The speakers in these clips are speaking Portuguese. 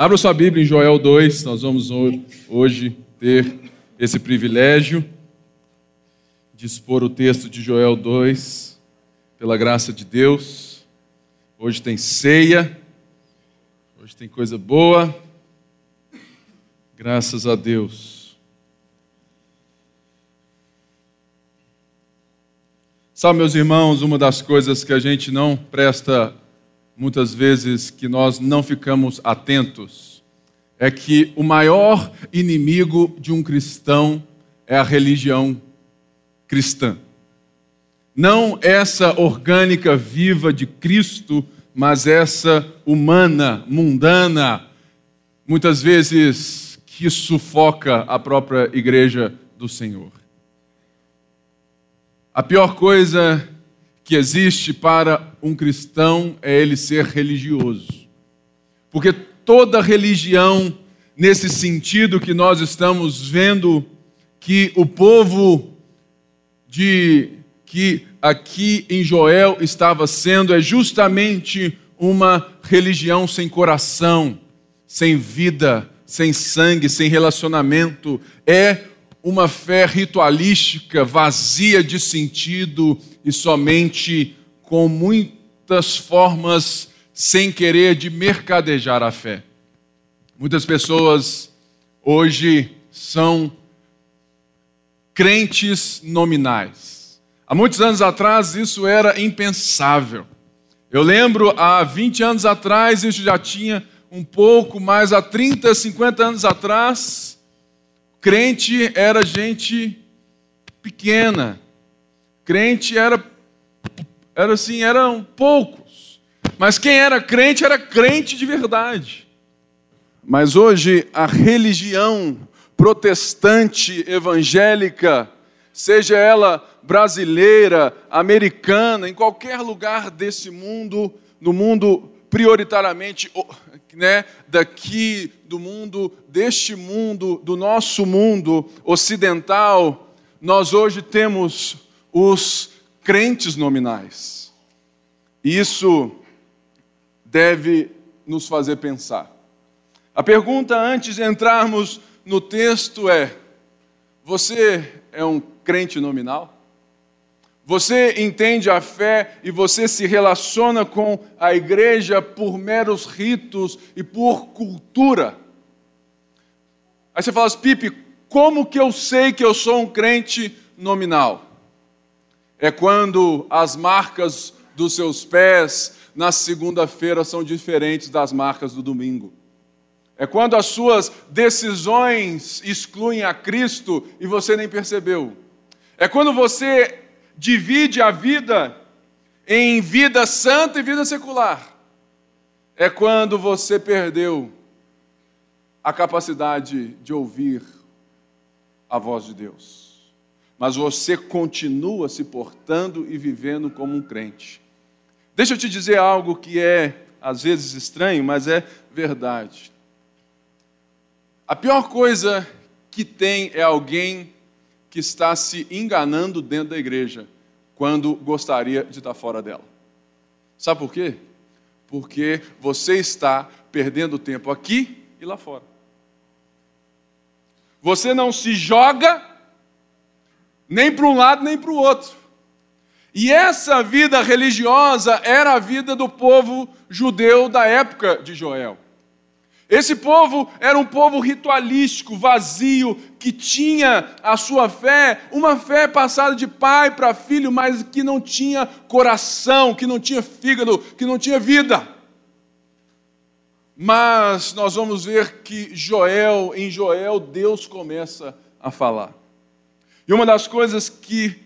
Abra sua Bíblia em Joel 2, nós vamos hoje ter esse privilégio de expor o texto de Joel 2, pela graça de Deus. Hoje tem ceia, hoje tem coisa boa, graças a Deus. Sabe, meus irmãos, uma das coisas que a gente não presta muitas vezes que nós não ficamos atentos, é que o maior inimigo de um cristão é a religião cristã. Não essa orgânica viva de Cristo, mas essa humana, mundana, muitas vezes que sufoca a própria igreja do Senhor. A pior coisa que existe para um cristão é ele ser religioso. Porque toda religião, nesse sentido que nós estamos vendo que o povo de que aqui em Joel estava sendo é justamente uma religião sem coração, sem vida, sem sangue, sem relacionamento, é uma fé ritualística, vazia de sentido e somente com muitas formas sem querer de mercadejar a fé. Muitas pessoas hoje são crentes nominais. Há muitos anos atrás isso era impensável. Eu lembro há 20 anos atrás, isso já tinha um pouco, mais há 30, 50 anos atrás, crente era gente pequena, crente era, era assim, eram poucos. Mas quem era crente era crente de verdade. Mas hoje a religião protestante evangélica, seja ela brasileira, americana, em qualquer lugar desse mundo, no mundo prioritariamente né, daqui do mundo, deste mundo, do nosso mundo ocidental, nós hoje temos os crentes nominais. Isso deve nos fazer pensar. A pergunta antes de entrarmos no texto é: você é um crente nominal? Você entende a fé e você se relaciona com a igreja por meros ritos e por cultura? Aí você fala assim, Pipe, como que eu sei que eu sou um crente nominal? É quando as marcas dos seus pés na segunda-feira são diferentes das marcas do domingo. É quando as suas decisões excluem a Cristo e você nem percebeu. É quando você divide a vida em vida santa e vida secular. É quando você perdeu a capacidade de ouvir a voz de Deus mas você continua se portando e vivendo como um crente. Deixa eu te dizer algo que é às vezes estranho, mas é verdade. A pior coisa que tem é alguém que está se enganando dentro da igreja quando gostaria de estar fora dela. Sabe por quê? Porque você está perdendo tempo aqui e lá fora. Você não se joga nem para um lado nem para o outro. E essa vida religiosa era a vida do povo judeu da época de Joel. Esse povo era um povo ritualístico, vazio, que tinha a sua fé, uma fé passada de pai para filho, mas que não tinha coração, que não tinha fígado, que não tinha vida. Mas nós vamos ver que Joel, em Joel, Deus começa a falar. E uma das coisas que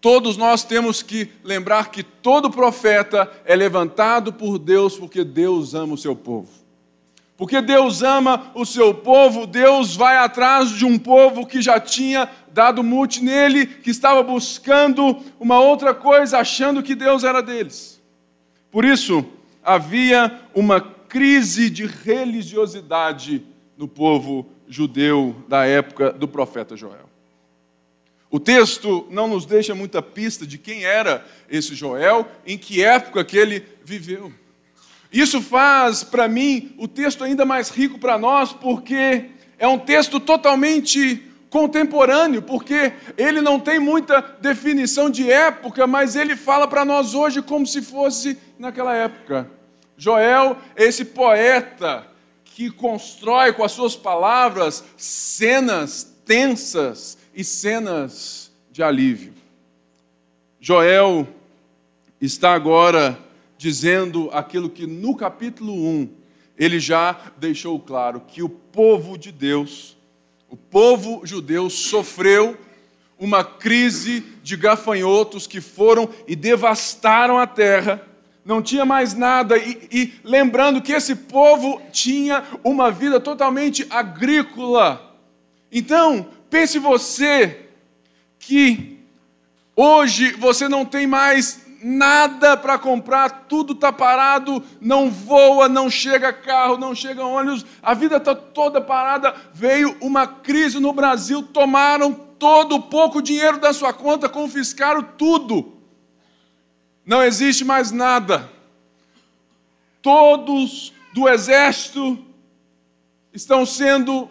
todos nós temos que lembrar que todo profeta é levantado por Deus porque Deus ama o seu povo. Porque Deus ama o seu povo, Deus vai atrás de um povo que já tinha dado mute nele, que estava buscando uma outra coisa, achando que Deus era deles. Por isso, havia uma crise de religiosidade no povo judeu da época do profeta Joel. O texto não nos deixa muita pista de quem era esse Joel, em que época que ele viveu. Isso faz para mim o texto ainda mais rico para nós, porque é um texto totalmente contemporâneo, porque ele não tem muita definição de época, mas ele fala para nós hoje como se fosse naquela época. Joel, esse poeta que constrói com as suas palavras cenas tensas e cenas de alívio. Joel está agora dizendo aquilo que no capítulo 1 ele já deixou claro: que o povo de Deus, o povo judeu, sofreu uma crise de gafanhotos que foram e devastaram a terra. Não tinha mais nada, e, e lembrando que esse povo tinha uma vida totalmente agrícola. Então, pense você que hoje você não tem mais nada para comprar, tudo está parado, não voa, não chega carro, não chega ônibus, a vida está toda parada. Veio uma crise no Brasil, tomaram todo o pouco dinheiro da sua conta, confiscaram tudo. Não existe mais nada. Todos do exército estão sendo,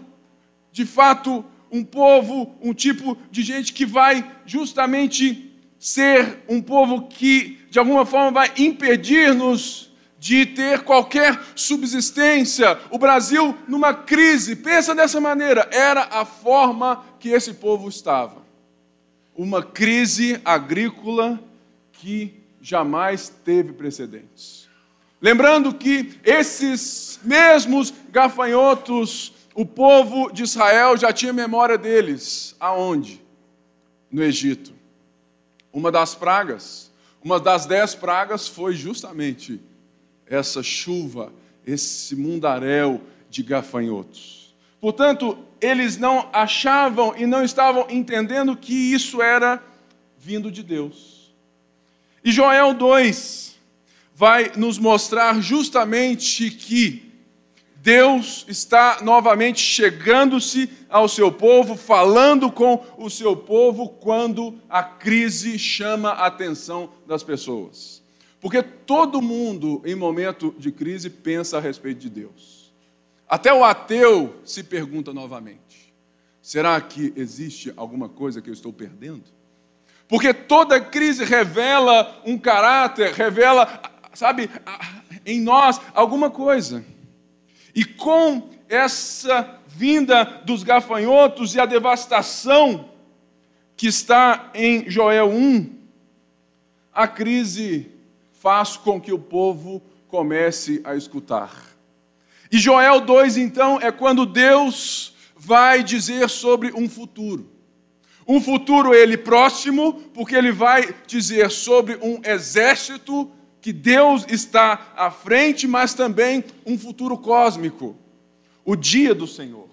de fato, um povo, um tipo de gente que vai justamente ser um povo que, de alguma forma, vai impedir-nos de ter qualquer subsistência. O Brasil numa crise, pensa dessa maneira, era a forma que esse povo estava. Uma crise agrícola que jamais teve precedentes. Lembrando que esses mesmos gafanhotos, o povo de Israel já tinha memória deles. Aonde? No Egito. Uma das pragas, uma das dez pragas foi justamente essa chuva, esse mundaréu de gafanhotos. Portanto, eles não achavam e não estavam entendendo que isso era vindo de Deus. E Joel 2 vai nos mostrar justamente que Deus está novamente chegando-se ao seu povo, falando com o seu povo quando a crise chama a atenção das pessoas. Porque todo mundo, em momento de crise, pensa a respeito de Deus. Até o ateu se pergunta novamente: será que existe alguma coisa que eu estou perdendo? Porque toda crise revela um caráter, revela, sabe, em nós alguma coisa. E com essa vinda dos gafanhotos e a devastação que está em Joel 1, a crise faz com que o povo comece a escutar. E Joel 2, então, é quando Deus vai dizer sobre um futuro. Um futuro ele próximo, porque ele vai dizer sobre um exército que Deus está à frente, mas também um futuro cósmico, o dia do Senhor.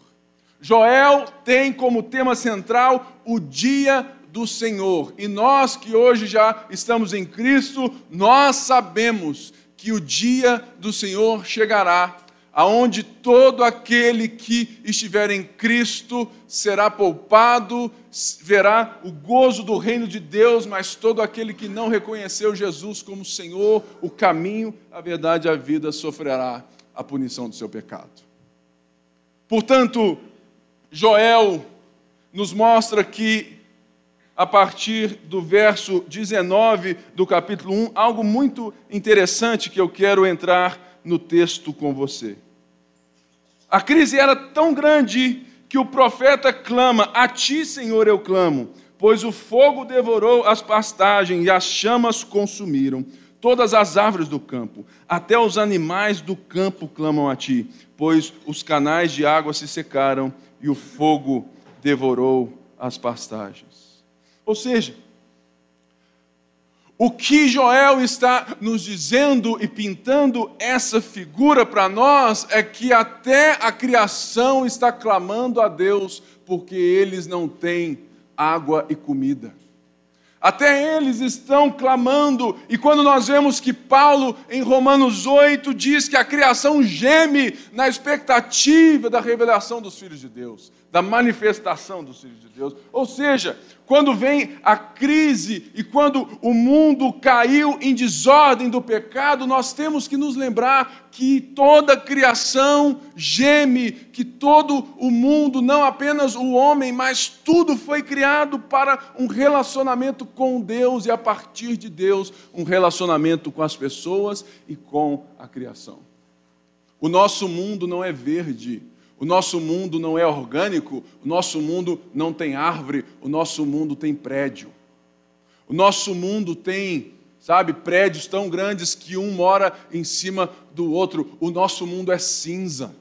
Joel tem como tema central o dia do Senhor. E nós que hoje já estamos em Cristo, nós sabemos que o dia do Senhor chegará aonde todo aquele que estiver em Cristo será poupado, verá o gozo do reino de Deus, mas todo aquele que não reconheceu Jesus como Senhor, o caminho, a verdade e a vida sofrerá a punição do seu pecado. Portanto, Joel nos mostra que a partir do verso 19 do capítulo 1, algo muito interessante que eu quero entrar no texto com você. A crise era tão grande que o profeta clama: A ti, Senhor, eu clamo, pois o fogo devorou as pastagens e as chamas consumiram todas as árvores do campo, até os animais do campo clamam a ti, pois os canais de água se secaram e o fogo devorou as pastagens. Ou seja, o que Joel está nos dizendo e pintando essa figura para nós é que até a criação está clamando a Deus porque eles não têm água e comida. Até eles estão clamando, e quando nós vemos que Paulo, em Romanos 8, diz que a criação geme na expectativa da revelação dos filhos de Deus, da manifestação dos filhos de Deus. Ou seja, quando vem a crise e quando o mundo caiu em desordem do pecado, nós temos que nos lembrar que toda criação geme, que todo o mundo, não apenas o homem, mas tudo foi criado para um relacionamento com Deus e a partir de Deus, um relacionamento com as pessoas e com a criação. O nosso mundo não é verde, o nosso mundo não é orgânico, o nosso mundo não tem árvore, o nosso mundo tem prédio. O nosso mundo tem, sabe, prédios tão grandes que um mora em cima do outro. O nosso mundo é cinza.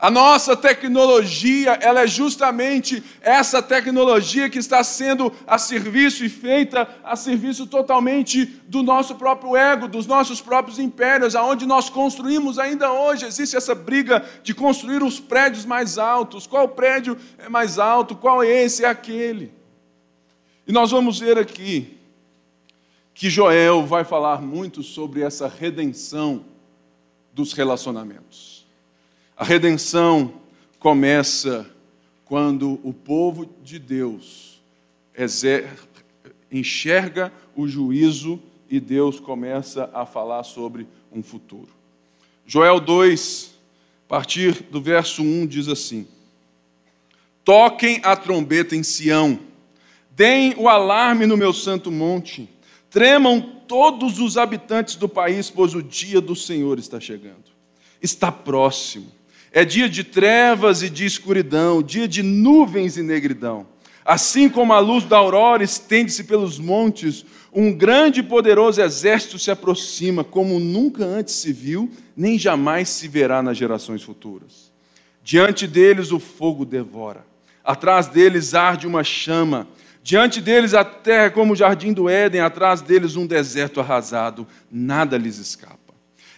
A nossa tecnologia, ela é justamente essa tecnologia que está sendo a serviço e feita a serviço totalmente do nosso próprio ego, dos nossos próprios impérios, aonde nós construímos ainda hoje. Existe essa briga de construir os prédios mais altos. Qual prédio é mais alto? Qual é esse? É aquele. E nós vamos ver aqui que Joel vai falar muito sobre essa redenção dos relacionamentos. A redenção começa quando o povo de Deus enxerga o juízo e Deus começa a falar sobre um futuro. Joel 2, a partir do verso 1, diz assim: Toquem a trombeta em Sião, deem o alarme no meu santo monte, tremam todos os habitantes do país, pois o dia do Senhor está chegando. Está próximo é dia de trevas e de escuridão, dia de nuvens e negridão. Assim como a luz da aurora estende-se pelos montes, um grande e poderoso exército se aproxima, como nunca antes se viu, nem jamais se verá nas gerações futuras. Diante deles o fogo devora, atrás deles arde uma chama, diante deles a terra como o jardim do Éden, atrás deles um deserto arrasado, nada lhes escapa.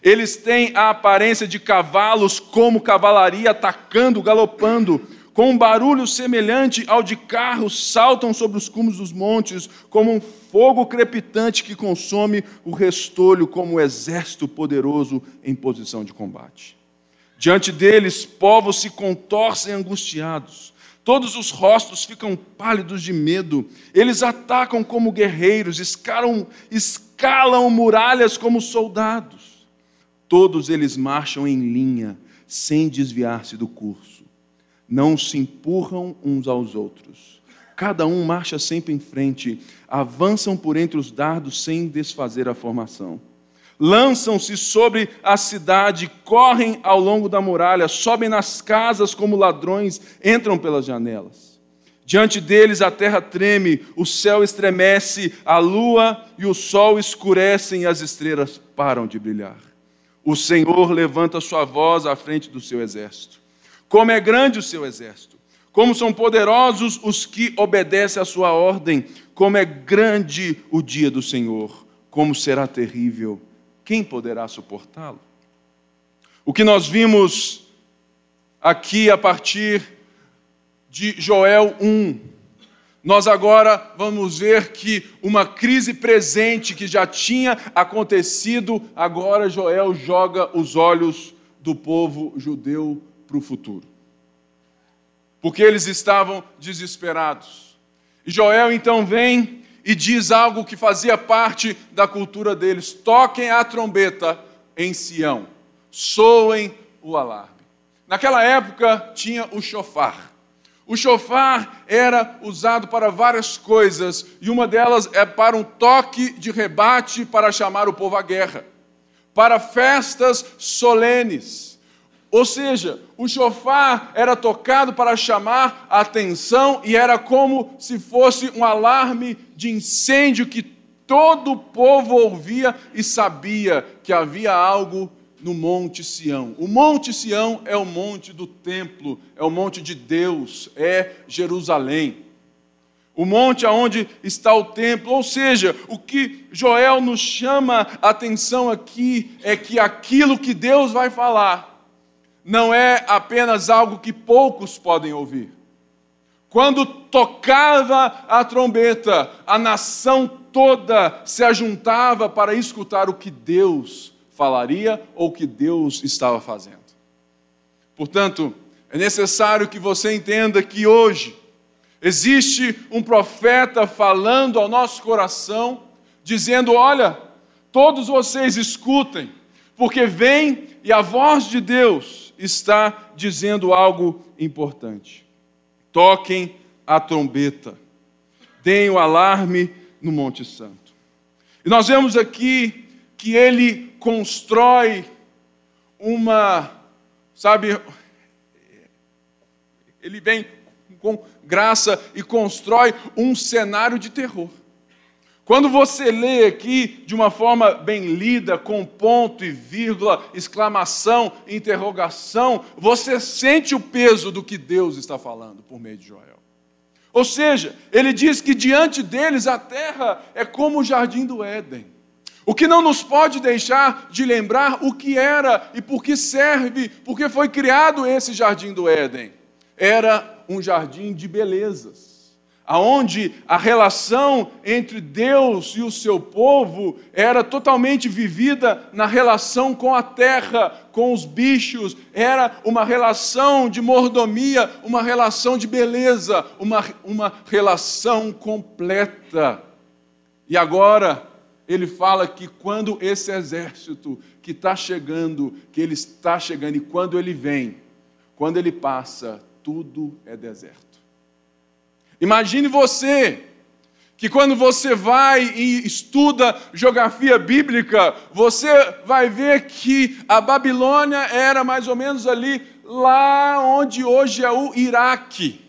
Eles têm a aparência de cavalos, como cavalaria atacando, galopando, com um barulho semelhante ao de carros, saltam sobre os cumes dos montes, como um fogo crepitante que consome o restolho, como um exército poderoso em posição de combate. Diante deles, povos se contorcem angustiados, todos os rostos ficam pálidos de medo, eles atacam como guerreiros, escalam, escalam muralhas como soldados. Todos eles marcham em linha, sem desviar-se do curso. Não se empurram uns aos outros. Cada um marcha sempre em frente, avançam por entre os dardos sem desfazer a formação. Lançam-se sobre a cidade, correm ao longo da muralha, sobem nas casas como ladrões, entram pelas janelas. Diante deles a terra treme, o céu estremece, a lua e o sol escurecem e as estrelas param de brilhar. O Senhor levanta sua voz à frente do seu exército. Como é grande o seu exército, como são poderosos os que obedecem à sua ordem, como é grande o dia do Senhor, como será terrível, quem poderá suportá-lo? O que nós vimos aqui a partir de Joel 1, nós agora vamos ver que uma crise presente que já tinha acontecido, agora Joel joga os olhos do povo judeu para o futuro. Porque eles estavam desesperados. E Joel então vem e diz algo que fazia parte da cultura deles: toquem a trombeta em Sião, soem o alarme. Naquela época tinha o chofar. O chofar era usado para várias coisas, e uma delas é para um toque de rebate para chamar o povo à guerra, para festas solenes. Ou seja, o chofar era tocado para chamar a atenção e era como se fosse um alarme de incêndio que todo o povo ouvia e sabia que havia algo no Monte Sião. O Monte Sião é o monte do templo, é o monte de Deus, é Jerusalém. O monte aonde está o templo, ou seja, o que Joel nos chama a atenção aqui é que aquilo que Deus vai falar não é apenas algo que poucos podem ouvir. quando tocava a trombeta, a nação toda se ajuntava para escutar o que Deus falaria ou que Deus estava fazendo. Portanto, é necessário que você entenda que hoje existe um profeta falando ao nosso coração, dizendo: Olha, todos vocês escutem, porque vem e a voz de Deus está dizendo algo importante. Toquem a trombeta, deem o alarme no Monte Santo. E nós vemos aqui que ele constrói uma, sabe, ele vem com graça e constrói um cenário de terror. Quando você lê aqui de uma forma bem lida, com ponto e vírgula, exclamação, interrogação, você sente o peso do que Deus está falando por meio de Joel. Ou seja, ele diz que diante deles a terra é como o jardim do Éden. O que não nos pode deixar de lembrar o que era e por que serve, porque foi criado esse jardim do Éden. Era um jardim de belezas aonde a relação entre Deus e o seu povo era totalmente vivida na relação com a terra, com os bichos, era uma relação de mordomia, uma relação de beleza, uma, uma relação completa. E agora, ele fala que quando esse exército que está chegando, que ele está chegando, e quando ele vem, quando ele passa, tudo é deserto. Imagine você que quando você vai e estuda geografia bíblica, você vai ver que a Babilônia era mais ou menos ali lá onde hoje é o Iraque.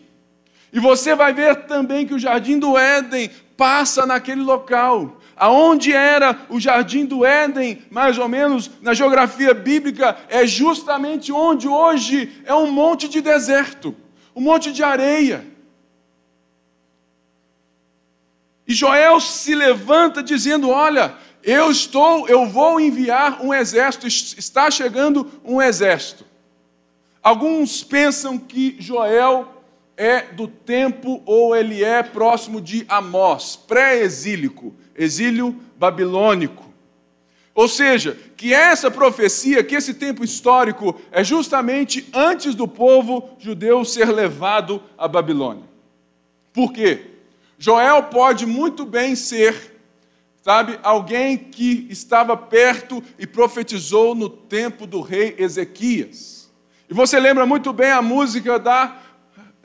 E você vai ver também que o jardim do Éden passa naquele local. Aonde era o jardim do Éden, mais ou menos na geografia bíblica, é justamente onde hoje é um monte de deserto, um monte de areia. E Joel se levanta dizendo: Olha, eu estou, eu vou enviar um exército, está chegando um exército. Alguns pensam que Joel é do tempo ou ele é próximo de Amós, pré-exílico, exílio babilônico. Ou seja, que essa profecia, que esse tempo histórico é justamente antes do povo judeu ser levado à Babilônia. Por quê? Joel pode muito bem ser, sabe, alguém que estava perto e profetizou no tempo do rei Ezequias. E você lembra muito bem a música da.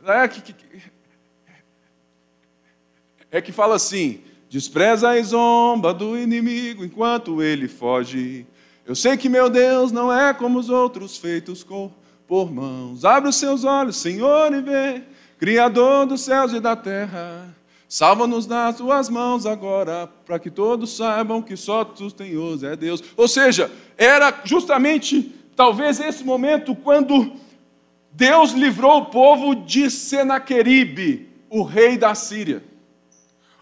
É que, é que fala assim: despreza a zomba do inimigo enquanto ele foge. Eu sei que meu Deus não é como os outros feitos por mãos. Abre os seus olhos, Senhor, e vê, Criador dos céus e da terra. Salva-nos nas tuas mãos agora, para que todos saibam que só tu, Senhor, é Deus. Ou seja, era justamente, talvez, esse momento quando Deus livrou o povo de Senaqueribe, o rei da Síria.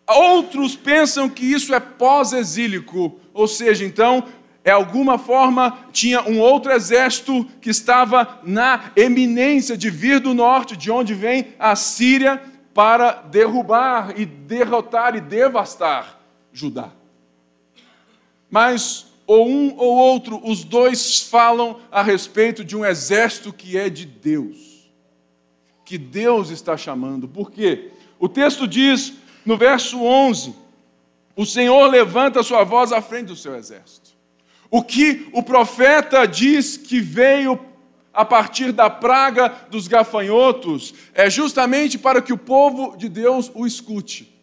Outros pensam que isso é pós-exílico, ou seja, então, é alguma forma tinha um outro exército que estava na eminência de vir do norte, de onde vem a Síria, para derrubar e derrotar e devastar Judá. Mas ou um ou outro, os dois falam a respeito de um exército que é de Deus. Que Deus está chamando. Por quê? O texto diz no verso 11: O Senhor levanta sua voz à frente do seu exército. O que o profeta diz que veio a partir da praga dos gafanhotos é justamente para que o povo de Deus o escute.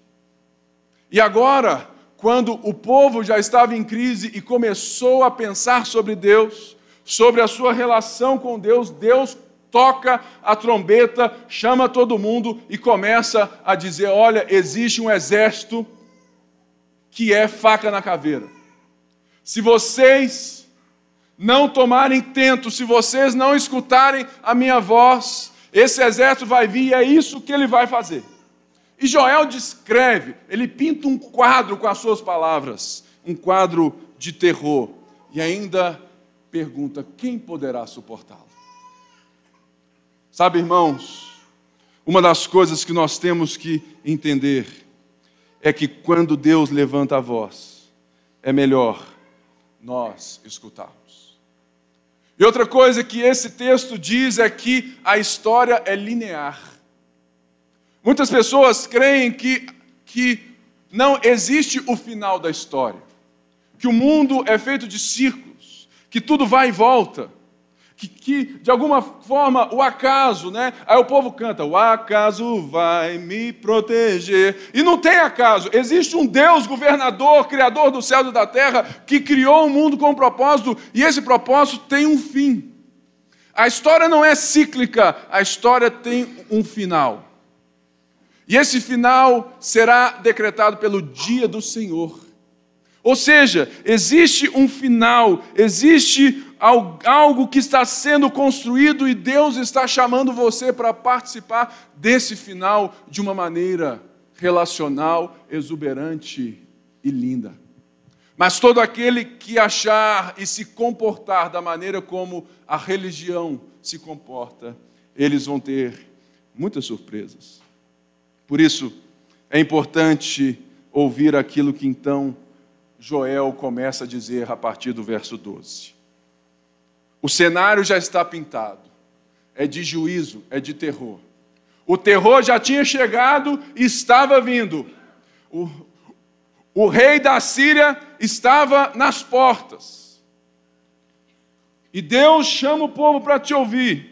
E agora, quando o povo já estava em crise e começou a pensar sobre Deus, sobre a sua relação com Deus, Deus toca a trombeta, chama todo mundo e começa a dizer: Olha, existe um exército que é faca na caveira. Se vocês não tomarem tento, se vocês não escutarem a minha voz, esse exército vai vir e é isso que ele vai fazer. E Joel descreve, ele pinta um quadro com as suas palavras, um quadro de terror, e ainda pergunta: quem poderá suportá-lo? Sabe, irmãos, Uma das coisas que nós temos que entender é que quando Deus levanta a voz, é melhor nós escutarmos. E outra coisa que esse texto diz é que a história é linear. Muitas pessoas creem que, que não existe o final da história, que o mundo é feito de círculos, que tudo vai e volta que, que, de alguma forma o acaso, né? Aí o povo canta: o acaso vai me proteger. E não tem acaso, existe um Deus, governador, criador do céu e da terra, que criou o um mundo com um propósito, e esse propósito tem um fim. A história não é cíclica, a história tem um final. E esse final será decretado pelo dia do Senhor. Ou seja, existe um final, existe algo que está sendo construído e Deus está chamando você para participar desse final de uma maneira relacional, exuberante e linda. Mas todo aquele que achar e se comportar da maneira como a religião se comporta, eles vão ter muitas surpresas. Por isso, é importante ouvir aquilo que então Joel começa a dizer a partir do verso 12. O cenário já está pintado. É de juízo, é de terror. O terror já tinha chegado e estava vindo. O, o rei da Síria estava nas portas. E Deus chama o povo para te ouvir.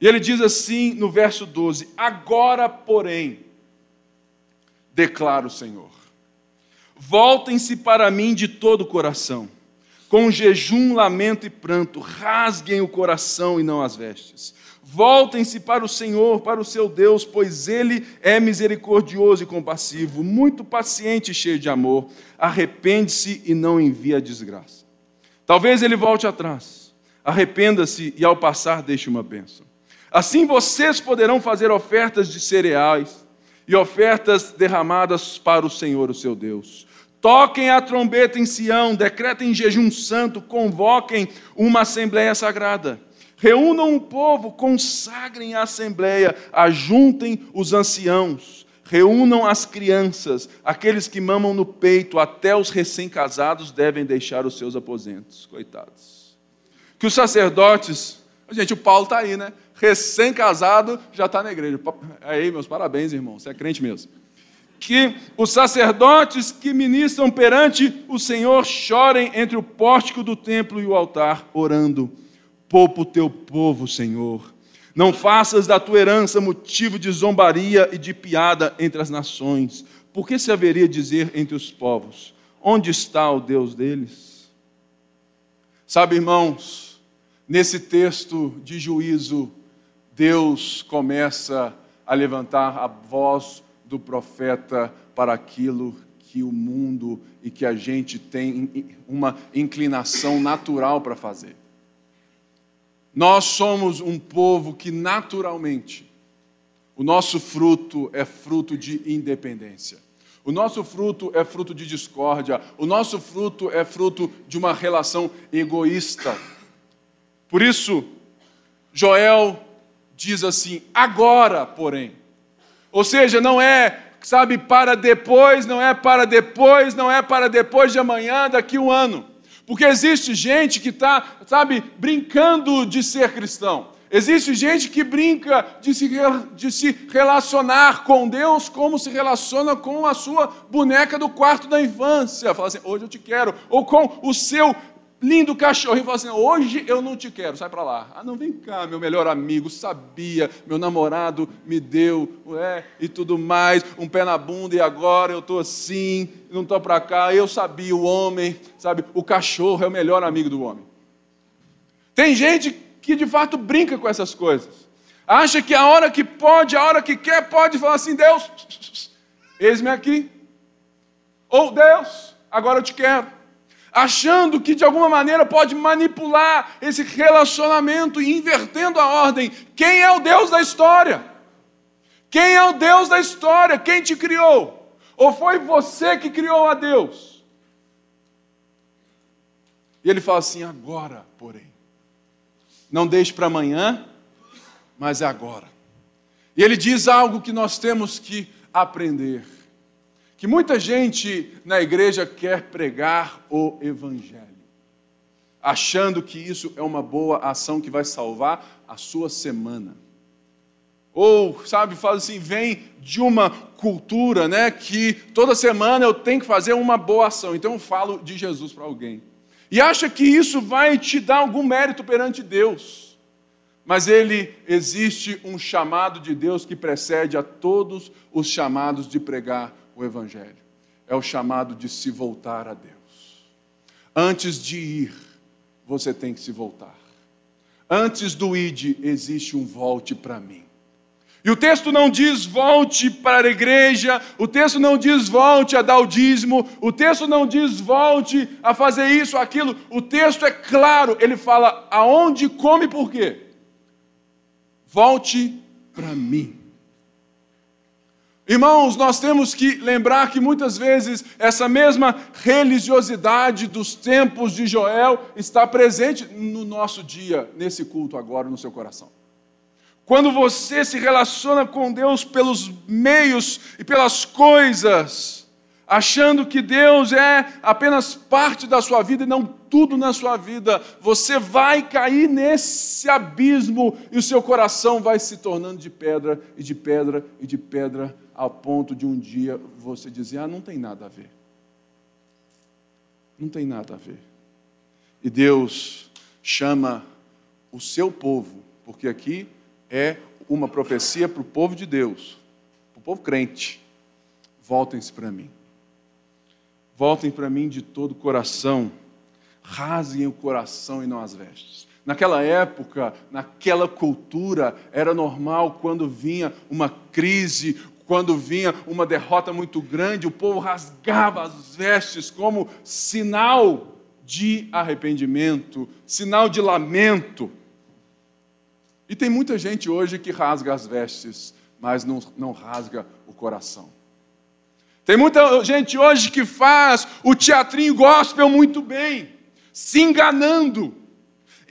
E ele diz assim no verso 12: Agora, porém, declara o Senhor Voltem-se para mim de todo o coração, com jejum, lamento e pranto, rasguem o coração e não as vestes. Voltem-se para o Senhor, para o seu Deus, pois Ele é misericordioso e compassivo, muito paciente e cheio de amor. Arrepende-se e não envia a desgraça. Talvez ele volte atrás. Arrependa-se e ao passar deixe uma bênção. Assim vocês poderão fazer ofertas de cereais e ofertas derramadas para o Senhor, o seu Deus. Toquem a trombeta em Sião, decretem jejum santo, convoquem uma assembleia sagrada. Reúnam o povo, consagrem a assembleia, ajuntem os anciãos, reúnam as crianças, aqueles que mamam no peito, até os recém-casados devem deixar os seus aposentos. Coitados. Que os sacerdotes. Gente, o Paulo está aí, né? Recém-casado já está na igreja. Aí, meus parabéns, irmão. Você é crente mesmo que os sacerdotes que ministram perante o Senhor chorem entre o pórtico do templo e o altar, orando: Poupa o teu povo, Senhor. Não faças da tua herança motivo de zombaria e de piada entre as nações. Por que se haveria dizer entre os povos: Onde está o Deus deles? Sabe, irmãos, nesse texto de juízo, Deus começa a levantar a voz do profeta para aquilo que o mundo e que a gente tem uma inclinação natural para fazer. Nós somos um povo que naturalmente o nosso fruto é fruto de independência. O nosso fruto é fruto de discórdia. O nosso fruto é fruto de uma relação egoísta. Por isso, Joel diz assim: agora, porém, ou seja, não é, sabe, para depois, não é para depois, não é para depois de amanhã, daqui um ano. Porque existe gente que está, sabe, brincando de ser cristão. Existe gente que brinca de se, de se relacionar com Deus como se relaciona com a sua boneca do quarto da infância. Fala assim, hoje eu te quero. Ou com o seu lindo cachorrinho fala assim: hoje eu não te quero, sai para lá. Ah, não, vem cá, meu melhor amigo, sabia, meu namorado me deu, é, e tudo mais, um pé na bunda e agora eu estou assim, não estou para cá. Eu sabia, o homem, sabe, o cachorro é o melhor amigo do homem. Tem gente que de fato brinca com essas coisas, acha que a hora que pode, a hora que quer, pode falar assim: Deus, eis-me aqui. Ou Deus, agora eu te quero achando que de alguma maneira pode manipular esse relacionamento e invertendo a ordem. Quem é o Deus da história? Quem é o Deus da história? Quem te criou? Ou foi você que criou a Deus? E ele fala assim: agora, porém. Não deixe para amanhã, mas é agora. E ele diz algo que nós temos que aprender: que muita gente na igreja quer pregar o Evangelho, achando que isso é uma boa ação que vai salvar a sua semana. Ou, sabe, fala assim, vem de uma cultura, né, que toda semana eu tenho que fazer uma boa ação. Então eu falo de Jesus para alguém. E acha que isso vai te dar algum mérito perante Deus. Mas ele existe um chamado de Deus que precede a todos os chamados de pregar o evangelho. É o chamado de se voltar a Deus. Antes de ir, você tem que se voltar. Antes do ide, existe um volte para mim. E o texto não diz volte para a igreja, o texto não diz volte a dar o dízimo, o texto não diz volte a fazer isso, aquilo. O texto é claro, ele fala aonde, come e por quê. Volte para mim. Irmãos, nós temos que lembrar que muitas vezes essa mesma religiosidade dos tempos de Joel está presente no nosso dia, nesse culto agora, no seu coração. Quando você se relaciona com Deus pelos meios e pelas coisas, achando que Deus é apenas parte da sua vida e não tudo na sua vida, você vai cair nesse abismo e o seu coração vai se tornando de pedra e de pedra e de pedra, ao ponto de um dia você dizer: Ah, não tem nada a ver. Não tem nada a ver. E Deus chama o seu povo, porque aqui é uma profecia para o povo de Deus, para o povo crente. Voltem-se para mim. Voltem para mim de todo o coração. Rasguem o coração e não as vestes. Naquela época, naquela cultura, era normal quando vinha uma crise, quando vinha uma derrota muito grande, o povo rasgava as vestes como sinal de arrependimento, sinal de lamento. E tem muita gente hoje que rasga as vestes, mas não, não rasga o coração. Tem muita gente hoje que faz o teatrinho gospel muito bem, se enganando,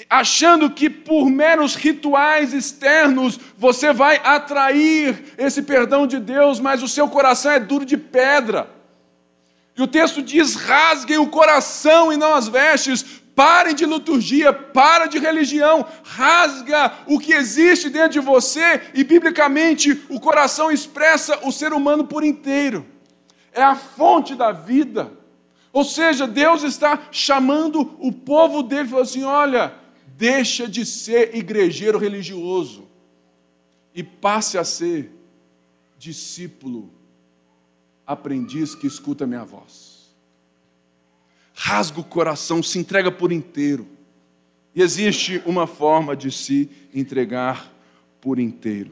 achando que por meros rituais externos você vai atrair esse perdão de Deus, mas o seu coração é duro de pedra. E o texto diz: rasguem o coração e não as vestes, Parem de liturgia, para de religião, rasga o que existe dentro de você e, biblicamente, o coração expressa o ser humano por inteiro. É a fonte da vida. Ou seja, Deus está chamando o povo dele falou assim: olha, deixa de ser igrejeiro religioso e passe a ser discípulo, aprendiz que escuta a minha voz rasga o coração, se entrega por inteiro. E existe uma forma de se entregar por inteiro.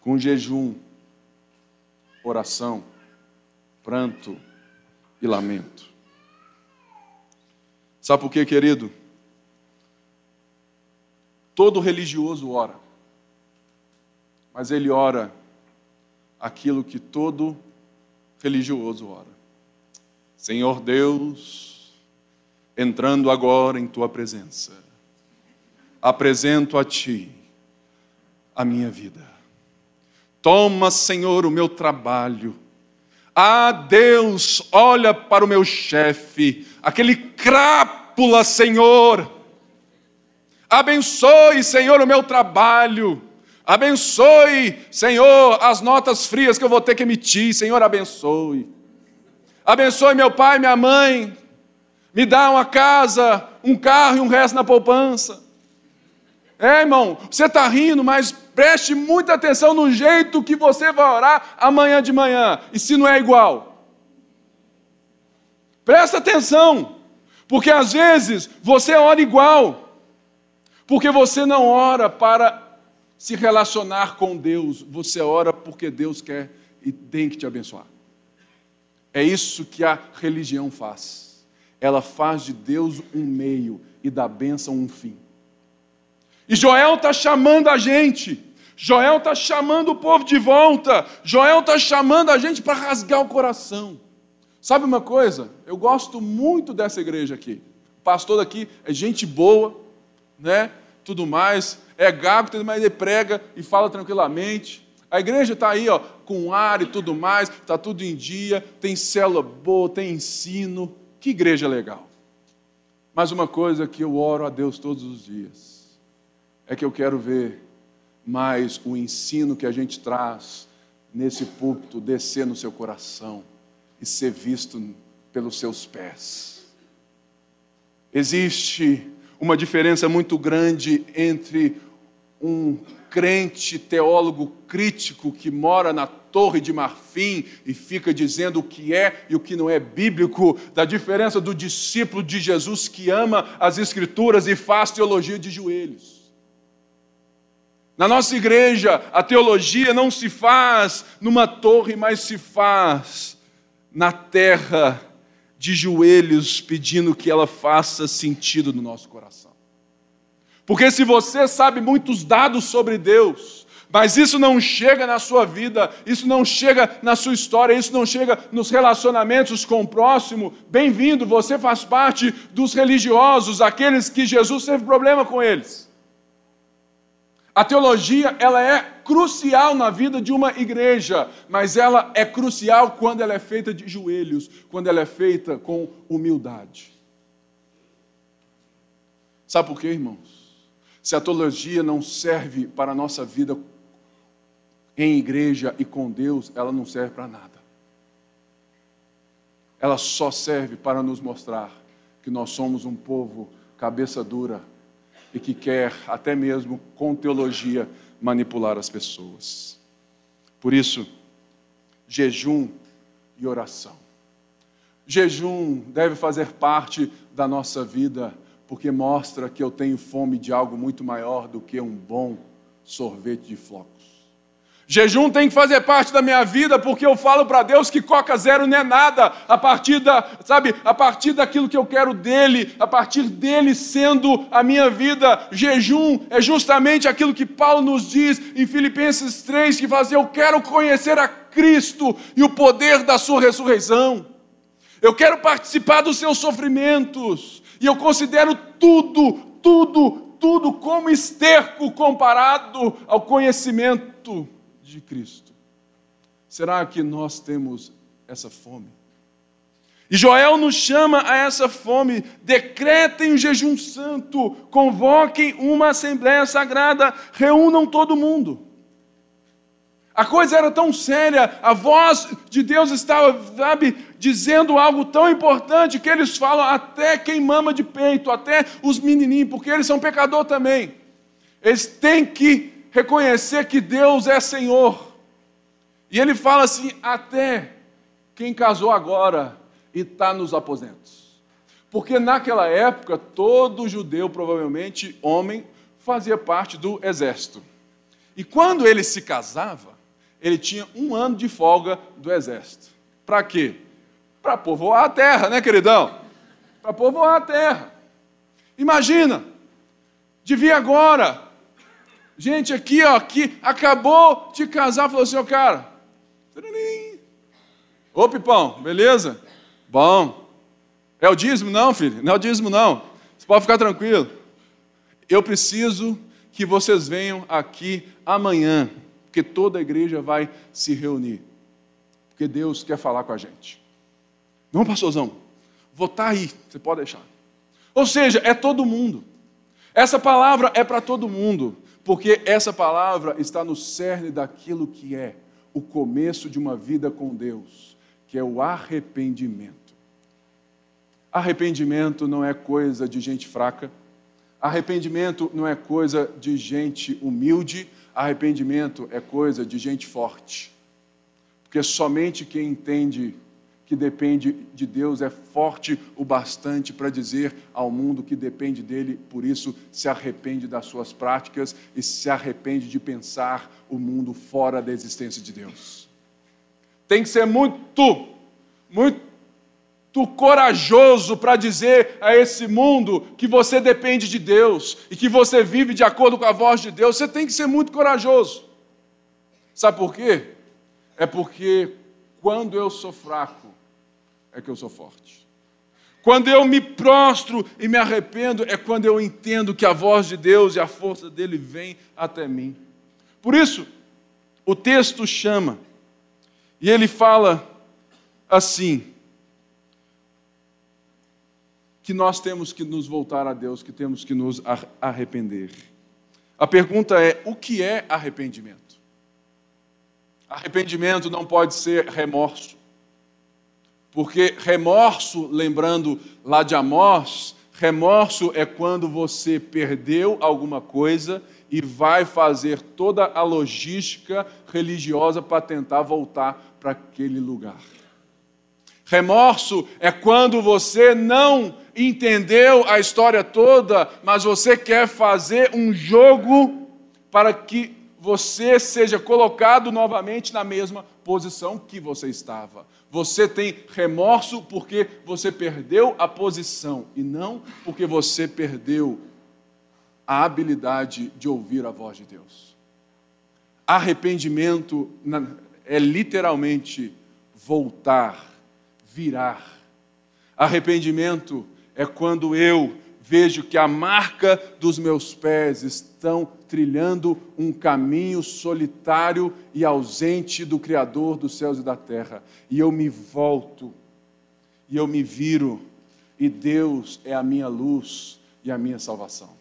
Com jejum, oração, pranto e lamento. Sabe por quê, querido? Todo religioso ora, mas ele ora aquilo que todo religioso ora. Senhor Deus, entrando agora em tua presença, apresento a ti a minha vida. Toma, Senhor, o meu trabalho. Ah, Deus, olha para o meu chefe, aquele crápula, Senhor. Abençoe, Senhor, o meu trabalho. Abençoe, Senhor, as notas frias que eu vou ter que emitir. Senhor, abençoe. Abençoe meu pai, minha mãe. Me dá uma casa, um carro e um resto na poupança. É, irmão, você está rindo, mas preste muita atenção no jeito que você vai orar amanhã de manhã. E se não é igual? Presta atenção, porque às vezes você ora igual, porque você não ora para se relacionar com Deus, você ora porque Deus quer e tem que te abençoar. É isso que a religião faz. Ela faz de Deus um meio e da bênção um fim. E Joel está chamando a gente. Joel está chamando o povo de volta. Joel está chamando a gente para rasgar o coração. Sabe uma coisa? Eu gosto muito dessa igreja aqui. O pastor daqui é gente boa, né? tudo mais, é gago, mas ele prega e fala tranquilamente. A igreja está aí, ó, com ar e tudo mais, está tudo em dia, tem célula boa, tem ensino. Que igreja legal. Mas uma coisa que eu oro a Deus todos os dias é que eu quero ver mais o ensino que a gente traz nesse púlpito descer no seu coração e ser visto pelos seus pés. Existe uma diferença muito grande entre um crente teólogo crítico que mora na Torre de Marfim e fica dizendo o que é e o que não é bíblico, da diferença do discípulo de Jesus que ama as Escrituras e faz teologia de joelhos. Na nossa igreja, a teologia não se faz numa torre, mas se faz na terra, de joelhos, pedindo que ela faça sentido no nosso coração. Porque se você sabe muitos dados sobre Deus, mas isso não chega na sua vida, isso não chega na sua história, isso não chega nos relacionamentos com o próximo, bem-vindo, você faz parte dos religiosos, aqueles que Jesus teve problema com eles. A teologia, ela é crucial na vida de uma igreja, mas ela é crucial quando ela é feita de joelhos, quando ela é feita com humildade. Sabe por quê, irmãos? Se a teologia não serve para a nossa vida em igreja e com Deus, ela não serve para nada. Ela só serve para nos mostrar que nós somos um povo cabeça dura, e que quer, até mesmo com teologia, manipular as pessoas. Por isso, jejum e oração. Jejum deve fazer parte da nossa vida, porque mostra que eu tenho fome de algo muito maior do que um bom sorvete de flocos. Jejum tem que fazer parte da minha vida, porque eu falo para Deus que Coca Zero não é nada, a partir da, sabe, a partir daquilo que eu quero dele, a partir dele sendo a minha vida. Jejum é justamente aquilo que Paulo nos diz em Filipenses 3, que faz eu quero conhecer a Cristo e o poder da sua ressurreição. Eu quero participar dos seus sofrimentos, e eu considero tudo, tudo, tudo como esterco comparado ao conhecimento de Cristo. Será que nós temos essa fome? E Joel nos chama a essa fome. Decretem o jejum santo, convoquem uma assembleia sagrada, reúnam todo mundo. A coisa era tão séria, a voz de Deus estava, sabe, dizendo algo tão importante que eles falam até quem mama de peito, até os menininhos, porque eles são pecador também. Eles têm que reconhecer que Deus é Senhor. E ele fala assim: até quem casou agora e está nos aposentos. Porque naquela época, todo judeu, provavelmente homem, fazia parte do exército. E quando ele se casava, ele tinha um ano de folga do exército. Para quê? Para povoar a terra, né, queridão? Para povoar a terra. Imagina, devia agora Gente aqui, ó, que acabou de casar, falou assim, ó, cara. Ô, Pipão, beleza? Bom. É o dízimo? Não, filho, não é o dízimo, não. Você pode ficar tranquilo. Eu preciso que vocês venham aqui amanhã, porque toda a igreja vai se reunir. Porque Deus quer falar com a gente. Não, pastorzão, vou estar tá aí, você pode deixar. Ou seja, é todo mundo. Essa palavra é para todo mundo. Porque essa palavra está no cerne daquilo que é o começo de uma vida com Deus, que é o arrependimento. Arrependimento não é coisa de gente fraca, arrependimento não é coisa de gente humilde, arrependimento é coisa de gente forte. Porque somente quem entende que depende de Deus é forte o bastante para dizer ao mundo que depende dele, por isso se arrepende das suas práticas e se arrepende de pensar o mundo fora da existência de Deus. Tem que ser muito, muito corajoso para dizer a esse mundo que você depende de Deus e que você vive de acordo com a voz de Deus. Você tem que ser muito corajoso. Sabe por quê? É porque quando eu sou fraco, é que eu sou forte. Quando eu me prostro e me arrependo, é quando eu entendo que a voz de Deus e a força dele vem até mim. Por isso, o texto chama, e ele fala assim: que nós temos que nos voltar a Deus, que temos que nos arrepender. A pergunta é: o que é arrependimento? Arrependimento não pode ser remorso. Porque remorso, lembrando lá de Amós, remorso é quando você perdeu alguma coisa e vai fazer toda a logística religiosa para tentar voltar para aquele lugar. Remorso é quando você não entendeu a história toda, mas você quer fazer um jogo para que você seja colocado novamente na mesma posição que você estava. Você tem remorso porque você perdeu a posição e não porque você perdeu a habilidade de ouvir a voz de Deus. Arrependimento é literalmente voltar, virar. Arrependimento é quando eu vejo que a marca dos meus pés estão trilhando um caminho solitário e ausente do Criador dos céus e da terra. E eu me volto, e eu me viro, e Deus é a minha luz e a minha salvação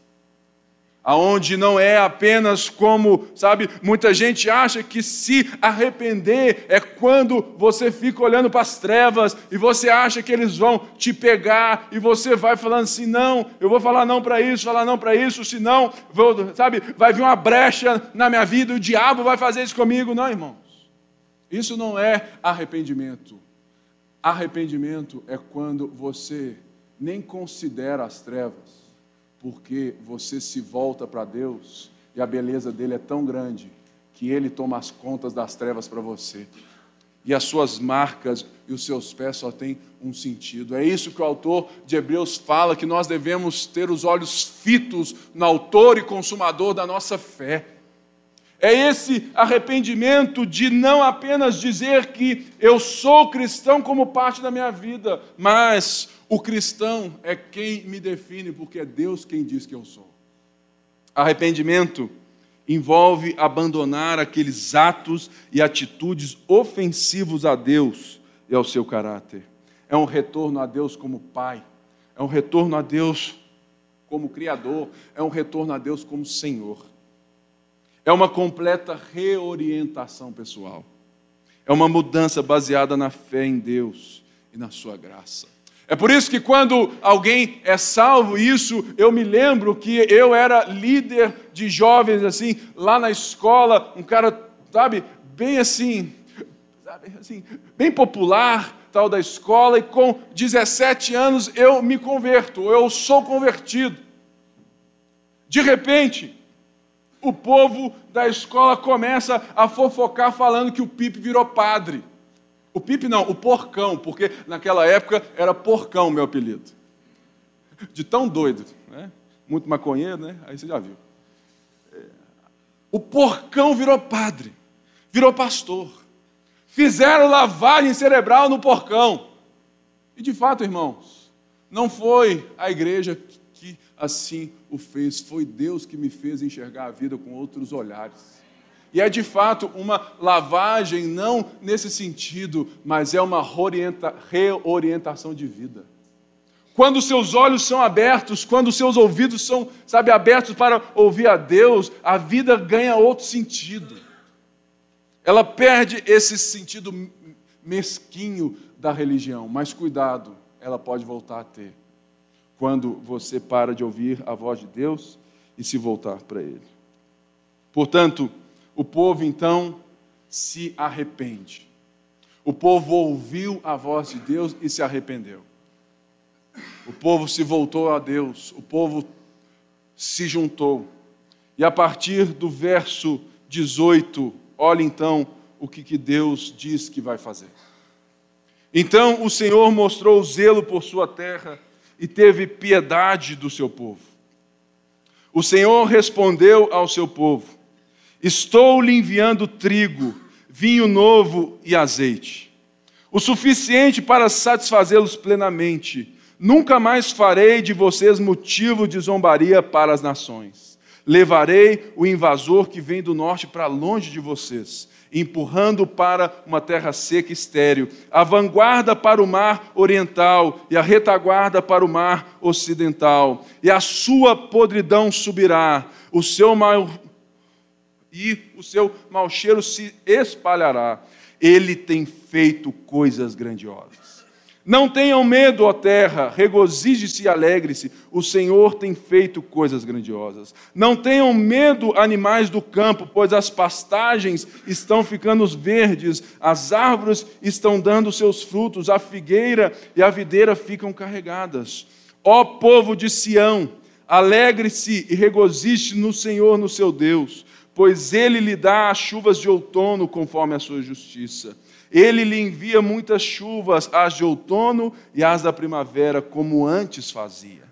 aonde não é apenas como, sabe, muita gente acha que se arrepender é quando você fica olhando para as trevas e você acha que eles vão te pegar e você vai falando assim, não, eu vou falar não para isso, falar não para isso, senão, vou, sabe, vai vir uma brecha na minha vida, o diabo vai fazer isso comigo, não, irmãos. Isso não é arrependimento. Arrependimento é quando você nem considera as trevas porque você se volta para Deus e a beleza dele é tão grande que ele toma as contas das trevas para você. E as suas marcas e os seus pés só têm um sentido. É isso que o autor de Hebreus fala, que nós devemos ter os olhos fitos no autor e consumador da nossa fé. É esse arrependimento de não apenas dizer que eu sou cristão como parte da minha vida, mas o cristão é quem me define, porque é Deus quem diz que eu sou. Arrependimento envolve abandonar aqueles atos e atitudes ofensivos a Deus e ao seu caráter. É um retorno a Deus como Pai, é um retorno a Deus como Criador, é um retorno a Deus como Senhor. É uma completa reorientação pessoal. É uma mudança baseada na fé em Deus e na sua graça. É por isso que quando alguém é salvo, isso eu me lembro que eu era líder de jovens assim, lá na escola, um cara, sabe, bem assim, sabe, assim, bem popular, tal da escola, e com 17 anos eu me converto, eu sou convertido. De repente, o povo da escola começa a fofocar falando que o Pipe virou padre. O Pipe não, o Porcão, porque naquela época era Porcão meu apelido. De tão doido, né? Muito maconheiro, né? Aí você já viu. É, o Porcão virou padre, virou pastor. Fizeram lavagem cerebral no Porcão. E de fato, irmãos, não foi a igreja que assim o fez, foi Deus que me fez enxergar a vida com outros olhares. E é de fato uma lavagem, não nesse sentido, mas é uma reorientação de vida. Quando seus olhos são abertos, quando seus ouvidos são, sabe, abertos para ouvir a Deus, a vida ganha outro sentido. Ela perde esse sentido mesquinho da religião, mas cuidado, ela pode voltar a ter quando você para de ouvir a voz de Deus e se voltar para Ele. Portanto, o povo então se arrepende. O povo ouviu a voz de Deus e se arrependeu. O povo se voltou a Deus, o povo se juntou. E a partir do verso 18, olha então o que, que Deus diz que vai fazer. Então o Senhor mostrou zelo por sua terra e teve piedade do seu povo. O Senhor respondeu ao seu povo: Estou lhe enviando trigo, vinho novo e azeite, o suficiente para satisfazê-los plenamente, Nunca mais farei de vocês motivo de zombaria para as nações. Levarei o invasor que vem do norte para longe de vocês, empurrando para uma terra seca e estéril, a vanguarda para o mar oriental e a retaguarda para o mar ocidental. E a sua podridão subirá, o seu e o seu mau cheiro se espalhará. Ele tem feito coisas grandiosas. Não tenham medo, ó terra, regozije-se e alegre-se, o Senhor tem feito coisas grandiosas. Não tenham medo, animais do campo, pois as pastagens estão ficando verdes, as árvores estão dando seus frutos, a figueira e a videira ficam carregadas. Ó povo de Sião, alegre-se e regozije no Senhor, no seu Deus, pois ele lhe dá as chuvas de outono conforme a sua justiça ele lhe envia muitas chuvas, as de outono e as da primavera, como antes fazia.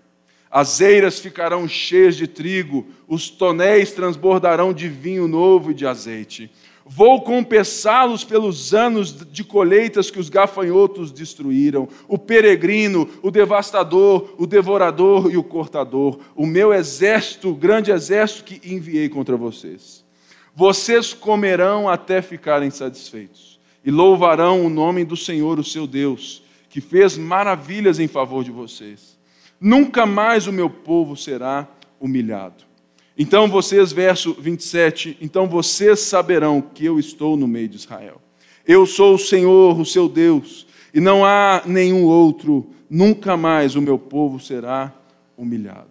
As eiras ficarão cheias de trigo, os tonéis transbordarão de vinho novo e de azeite. Vou compensá-los pelos anos de colheitas que os gafanhotos destruíram, o peregrino, o devastador, o devorador e o cortador, o meu exército, o grande exército que enviei contra vocês. Vocês comerão até ficarem satisfeitos e louvarão o nome do Senhor, o seu Deus, que fez maravilhas em favor de vocês. Nunca mais o meu povo será humilhado. Então vocês, verso 27, então vocês saberão que eu estou no meio de Israel. Eu sou o Senhor, o seu Deus, e não há nenhum outro. Nunca mais o meu povo será humilhado.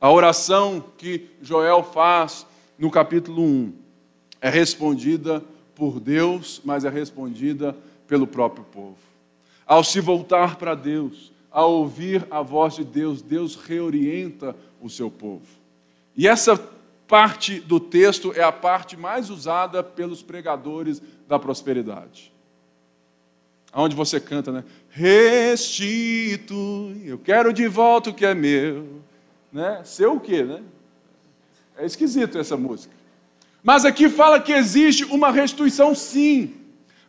A oração que Joel faz no capítulo 1 é respondida por Deus, mas é respondida pelo próprio povo. Ao se voltar para Deus, ao ouvir a voz de Deus, Deus reorienta o seu povo. E essa parte do texto é a parte mais usada pelos pregadores da prosperidade. Onde você canta, né? Restitui, eu quero de volta o que é meu. Né? Ser o quê, né? É esquisito essa música. Mas aqui fala que existe uma restituição sim.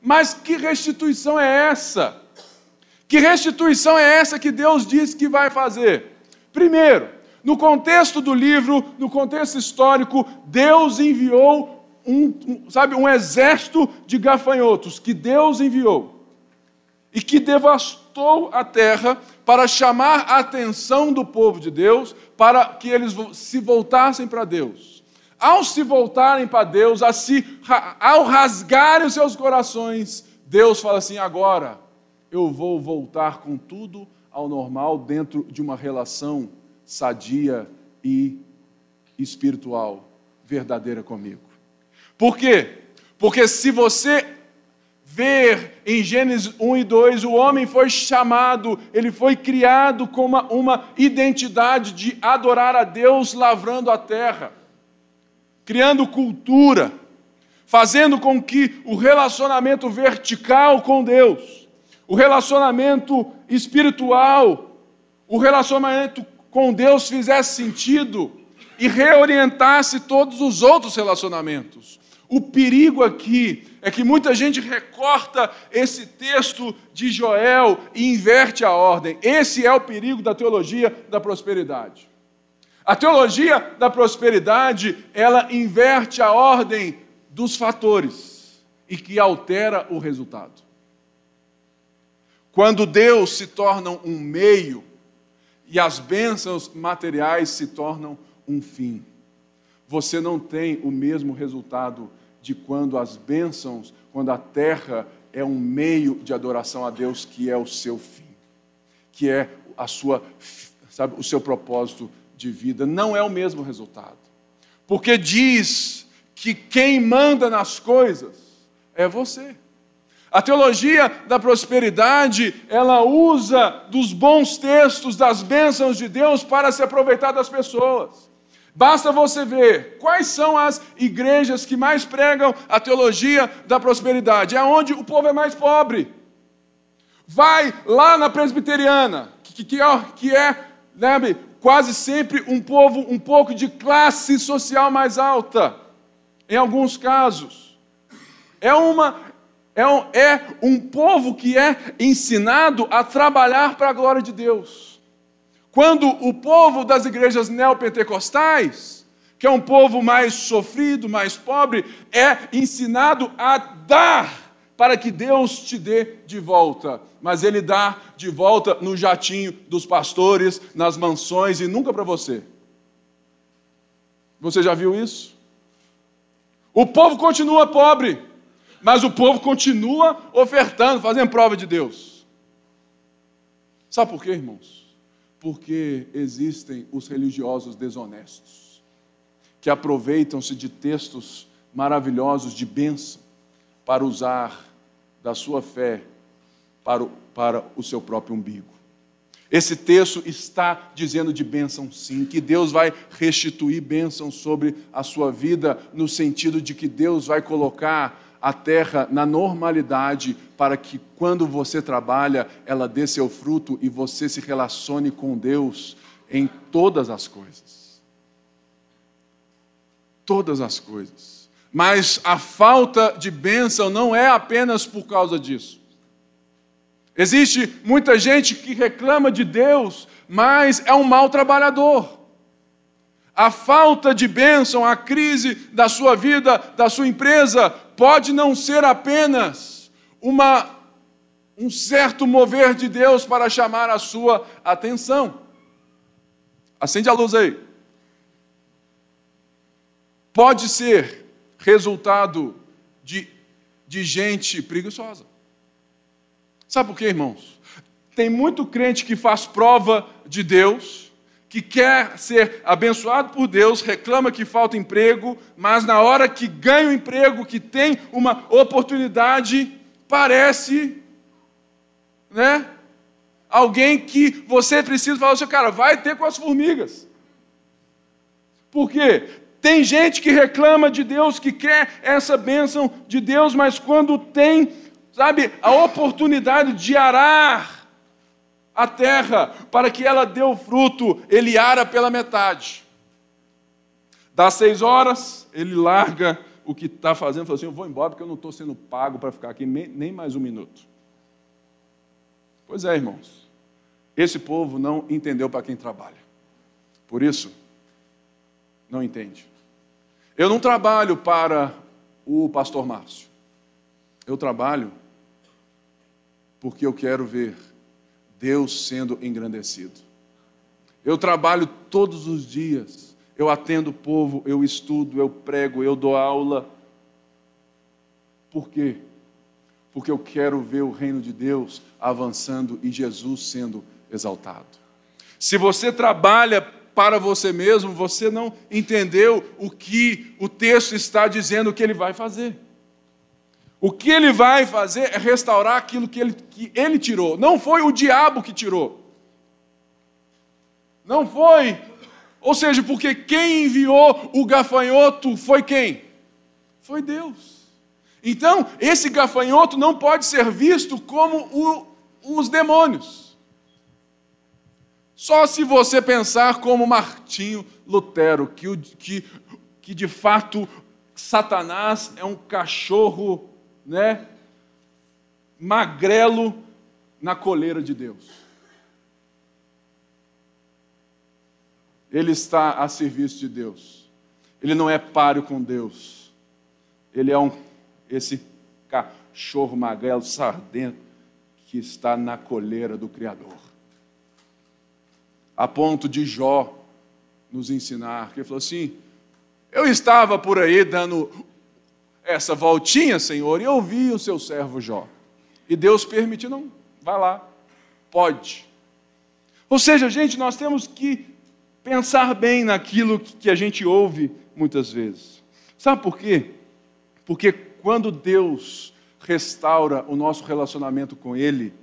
Mas que restituição é essa? Que restituição é essa que Deus diz que vai fazer? Primeiro, no contexto do livro, no contexto histórico, Deus enviou um, um, sabe, um exército de gafanhotos que Deus enviou e que devastou a terra para chamar a atenção do povo de Deus, para que eles se voltassem para Deus ao se voltarem para Deus, se, ao rasgarem os seus corações, Deus fala assim: agora eu vou voltar com tudo ao normal dentro de uma relação sadia e espiritual verdadeira comigo. Por quê? Porque se você ver em Gênesis 1 e 2, o homem foi chamado, ele foi criado com uma, uma identidade de adorar a Deus lavrando a terra criando cultura, fazendo com que o relacionamento vertical com Deus, o relacionamento espiritual, o relacionamento com Deus fizesse sentido e reorientasse todos os outros relacionamentos. O perigo aqui é que muita gente recorta esse texto de Joel e inverte a ordem. Esse é o perigo da teologia da prosperidade. A teologia da prosperidade, ela inverte a ordem dos fatores e que altera o resultado. Quando Deus se torna um meio e as bênçãos materiais se tornam um fim, você não tem o mesmo resultado de quando as bênçãos, quando a terra é um meio de adoração a Deus que é o seu fim, que é a sua, sabe, o seu propósito de vida, não é o mesmo resultado. Porque diz que quem manda nas coisas é você. A teologia da prosperidade, ela usa dos bons textos, das bênçãos de Deus para se aproveitar das pessoas. Basta você ver quais são as igrejas que mais pregam a teologia da prosperidade. É onde o povo é mais pobre. Vai lá na presbiteriana, que, que, que é né, quase sempre um povo um pouco de classe social mais alta, em alguns casos. É, uma, é, um, é um povo que é ensinado a trabalhar para a glória de Deus. Quando o povo das igrejas neopentecostais, que é um povo mais sofrido, mais pobre, é ensinado a dar para que Deus te dê de volta. Mas Ele dá de volta no jatinho dos pastores, nas mansões e nunca para você. Você já viu isso? O povo continua pobre, mas o povo continua ofertando, fazendo prova de Deus. Sabe por quê, irmãos? Porque existem os religiosos desonestos, que aproveitam-se de textos maravilhosos de bênção para usar da sua fé para o, para o seu próprio umbigo. Esse texto está dizendo de bênção, sim, que Deus vai restituir bênção sobre a sua vida, no sentido de que Deus vai colocar a terra na normalidade, para que quando você trabalha, ela dê seu fruto e você se relacione com Deus em todas as coisas. Todas as coisas. Mas a falta de bênção não é apenas por causa disso. Existe muita gente que reclama de Deus, mas é um mau trabalhador. A falta de bênção, a crise da sua vida, da sua empresa, pode não ser apenas uma, um certo mover de Deus para chamar a sua atenção. Acende a luz aí. Pode ser resultado de, de gente preguiçosa. Sabe por quê, irmãos? Tem muito crente que faz prova de Deus, que quer ser abençoado por Deus, reclama que falta emprego, mas na hora que ganha o um emprego, que tem uma oportunidade, parece, né? Alguém que você precisa falar assim, cara, vai ter com as formigas. Por quê? Tem gente que reclama de Deus, que quer essa bênção de Deus, mas quando tem sabe, a oportunidade de arar a terra para que ela dê o fruto, ele ara pela metade. Dá seis horas, ele larga o que está fazendo, fala assim: Eu vou embora porque eu não estou sendo pago para ficar aqui nem mais um minuto. Pois é, irmãos, esse povo não entendeu para quem trabalha. Por isso, não entende. Eu não trabalho para o pastor Márcio. Eu trabalho porque eu quero ver Deus sendo engrandecido. Eu trabalho todos os dias, eu atendo o povo, eu estudo, eu prego, eu dou aula. Por quê? Porque eu quero ver o reino de Deus avançando e Jesus sendo exaltado. Se você trabalha para você mesmo, você não entendeu o que o texto está dizendo que ele vai fazer. O que ele vai fazer é restaurar aquilo que ele, que ele tirou. Não foi o diabo que tirou. Não foi. Ou seja, porque quem enviou o gafanhoto foi quem? Foi Deus. Então, esse gafanhoto não pode ser visto como o, os demônios. Só se você pensar como Martinho Lutero, que, que, que de fato Satanás é um cachorro né, magrelo na coleira de Deus. Ele está a serviço de Deus. Ele não é páreo com Deus. Ele é um esse cachorro magrelo sardento que está na coleira do Criador. A ponto de Jó nos ensinar, que ele falou assim: Eu estava por aí dando essa voltinha, Senhor, e eu vi o seu servo Jó. E Deus permitiu, não, vai lá, pode. Ou seja, gente, nós temos que pensar bem naquilo que a gente ouve muitas vezes. Sabe por quê? Porque quando Deus restaura o nosso relacionamento com Ele,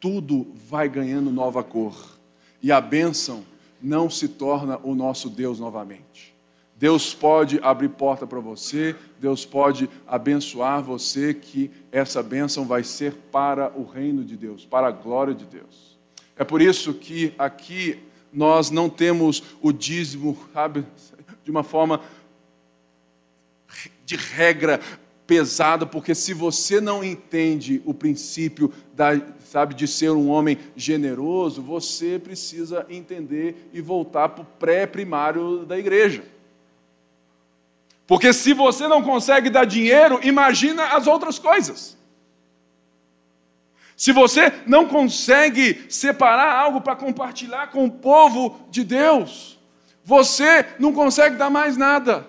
tudo vai ganhando nova cor. E a bênção não se torna o nosso Deus novamente. Deus pode abrir porta para você, Deus pode abençoar você, que essa bênção vai ser para o reino de Deus, para a glória de Deus. É por isso que aqui nós não temos o dízimo, sabe, de uma forma de regra pesada, porque se você não entende o princípio da, sabe, de ser um homem generoso, você precisa entender e voltar para o pré-primário da igreja. Porque se você não consegue dar dinheiro, imagina as outras coisas. Se você não consegue separar algo para compartilhar com o povo de Deus, você não consegue dar mais nada.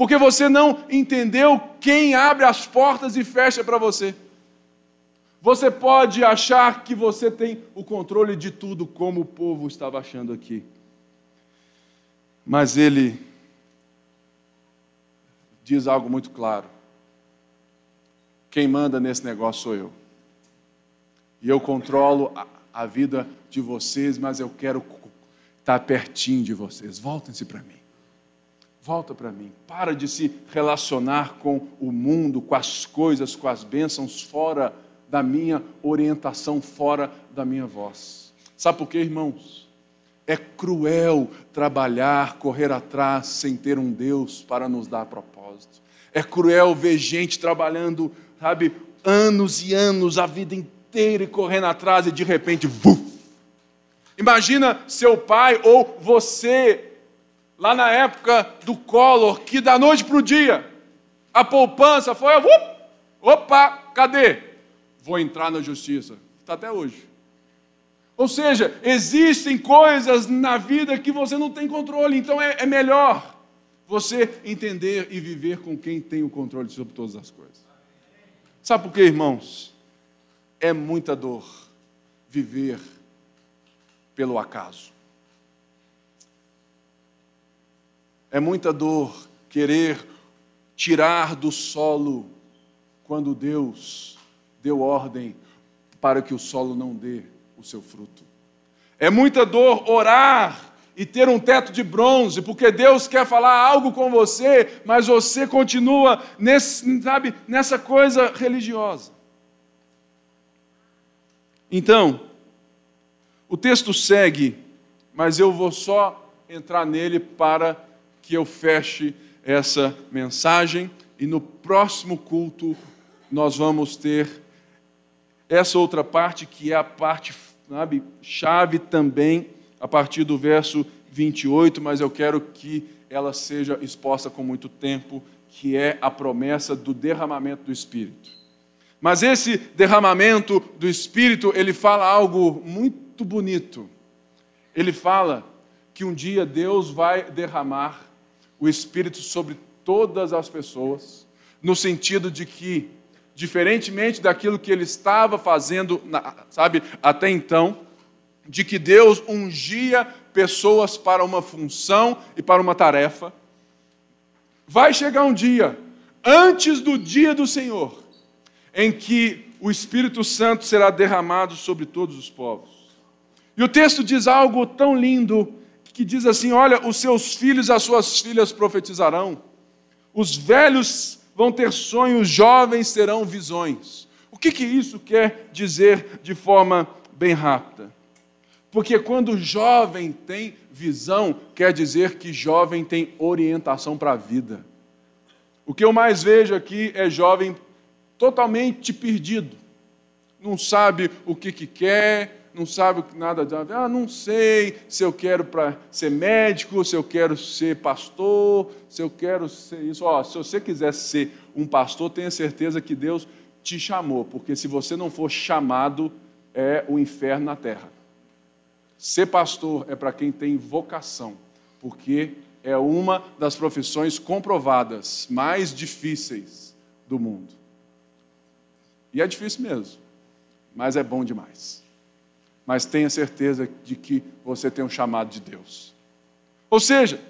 Porque você não entendeu quem abre as portas e fecha para você. Você pode achar que você tem o controle de tudo, como o povo estava achando aqui. Mas ele diz algo muito claro. Quem manda nesse negócio sou eu. E eu controlo a, a vida de vocês, mas eu quero estar pertinho de vocês. Voltem-se para mim. Volta para mim. Para de se relacionar com o mundo, com as coisas, com as bênçãos fora da minha orientação, fora da minha voz. Sabe por quê, irmãos? É cruel trabalhar, correr atrás sem ter um Deus para nos dar propósito. É cruel ver gente trabalhando, sabe, anos e anos, a vida inteira e correndo atrás e de repente, vuf. Imagina seu pai ou você lá na época do Collor, que da noite para o dia, a poupança foi, up, opa, cadê? Vou entrar na justiça. Está até hoje. Ou seja, existem coisas na vida que você não tem controle, então é, é melhor você entender e viver com quem tem o controle sobre todas as coisas. Sabe por quê, irmãos? É muita dor viver pelo acaso. É muita dor querer tirar do solo quando Deus deu ordem para que o solo não dê o seu fruto. É muita dor orar e ter um teto de bronze, porque Deus quer falar algo com você, mas você continua nesse, sabe, nessa coisa religiosa. Então, o texto segue, mas eu vou só entrar nele para que eu feche essa mensagem e no próximo culto nós vamos ter essa outra parte que é a parte sabe, chave também, a partir do verso 28, mas eu quero que ela seja exposta com muito tempo, que é a promessa do derramamento do Espírito. Mas esse derramamento do Espírito, ele fala algo muito bonito. Ele fala que um dia Deus vai derramar o Espírito sobre todas as pessoas, no sentido de que, diferentemente daquilo que ele estava fazendo, sabe, até então, de que Deus ungia pessoas para uma função e para uma tarefa, vai chegar um dia, antes do dia do Senhor, em que o Espírito Santo será derramado sobre todos os povos. E o texto diz algo tão lindo que diz assim: Olha, os seus filhos e as suas filhas profetizarão, os velhos vão ter sonhos, jovens terão visões. O que, que isso quer dizer de forma bem rápida? Porque quando jovem tem visão, quer dizer que jovem tem orientação para a vida. O que eu mais vejo aqui é jovem totalmente perdido, não sabe o que, que quer, não sabe nada ah, não sei se eu quero para ser médico, se eu quero ser pastor, se eu quero ser isso. Ó, se você quiser ser um pastor, tenha certeza que Deus te chamou, porque se você não for chamado, é o inferno na terra. Ser pastor é para quem tem vocação, porque é uma das profissões comprovadas mais difíceis do mundo. E é difícil mesmo, mas é bom demais mas tenha certeza de que você tem um chamado de Deus. Ou seja,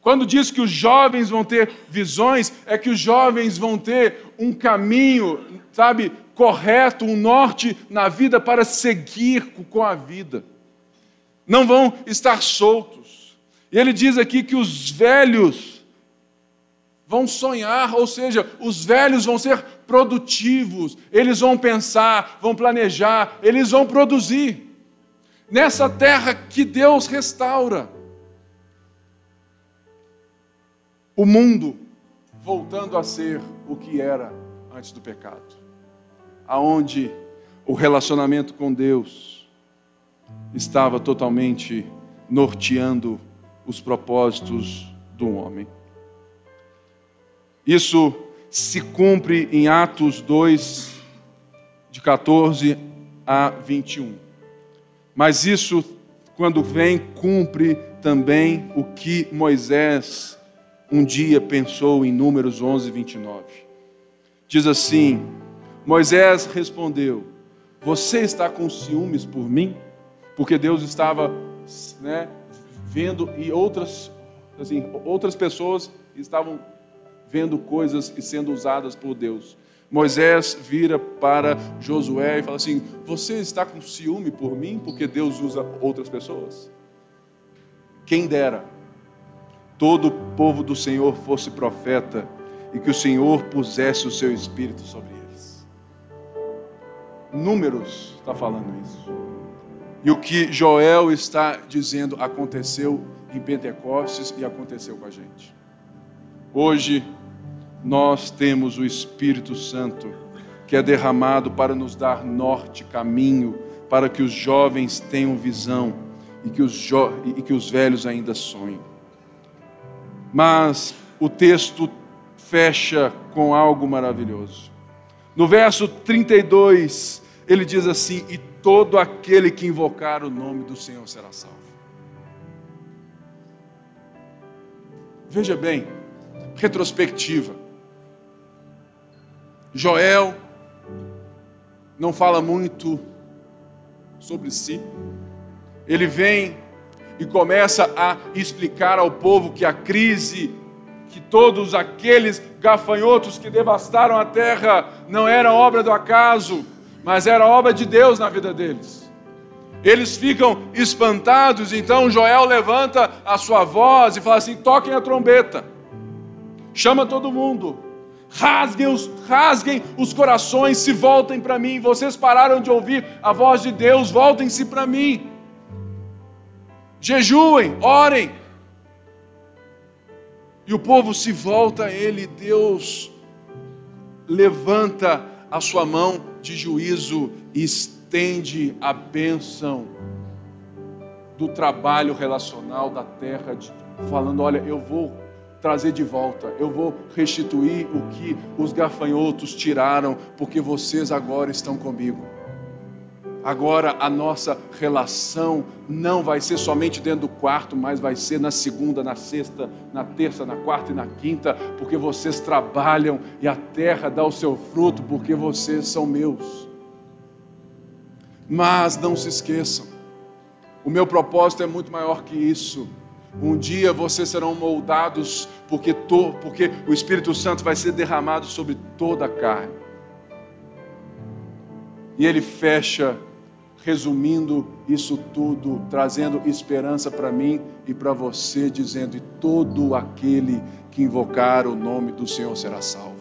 quando diz que os jovens vão ter visões, é que os jovens vão ter um caminho, sabe, correto, um norte na vida para seguir com a vida. Não vão estar soltos. E ele diz aqui que os velhos vão sonhar, ou seja, os velhos vão ser produtivos, eles vão pensar, vão planejar, eles vão produzir nessa terra que Deus restaura. O mundo voltando a ser o que era antes do pecado. Aonde o relacionamento com Deus estava totalmente norteando os propósitos do homem. Isso se cumpre em Atos 2, de 14 a 21. Mas isso, quando vem, cumpre também o que Moisés um dia pensou em Números 11, 29. Diz assim: Moisés respondeu: Você está com ciúmes por mim? Porque Deus estava né, vendo e outras, assim, outras pessoas estavam vendo coisas e sendo usadas por Deus. Moisés vira para Josué e fala assim: Você está com ciúme por mim porque Deus usa outras pessoas? Quem dera todo o povo do Senhor fosse profeta e que o Senhor pusesse o seu espírito sobre eles. Números está falando isso. E o que Joel está dizendo aconteceu em Pentecostes e aconteceu com a gente. Hoje nós temos o Espírito Santo que é derramado para nos dar norte, caminho, para que os jovens tenham visão e que os, e que os velhos ainda sonhem. Mas o texto fecha com algo maravilhoso. No verso 32, ele diz assim: E todo aquele que invocar o nome do Senhor será salvo. Veja bem, retrospectiva. Joel não fala muito sobre si. Ele vem e começa a explicar ao povo que a crise, que todos aqueles gafanhotos que devastaram a terra não era obra do acaso, mas era obra de Deus na vida deles. Eles ficam espantados, então Joel levanta a sua voz e fala assim: toquem a trombeta, chama todo mundo, rasguem os, rasguem os corações, se voltem para mim. Vocês pararam de ouvir a voz de Deus, voltem-se para mim jejuem, orem. E o povo se volta a ele, Deus levanta a sua mão de juízo e estende a bênção do trabalho relacional da terra, falando: olha, eu vou trazer de volta, eu vou restituir o que os gafanhotos tiraram, porque vocês agora estão comigo. Agora a nossa relação não vai ser somente dentro do quarto, mas vai ser na segunda, na sexta, na terça, na quarta e na quinta, porque vocês trabalham e a terra dá o seu fruto, porque vocês são meus. Mas não se esqueçam, o meu propósito é muito maior que isso. Um dia vocês serão moldados, porque, to, porque o Espírito Santo vai ser derramado sobre toda a carne. E ele fecha resumindo isso tudo, trazendo esperança para mim e para você, dizendo: e todo aquele que invocar o nome do Senhor será salvo.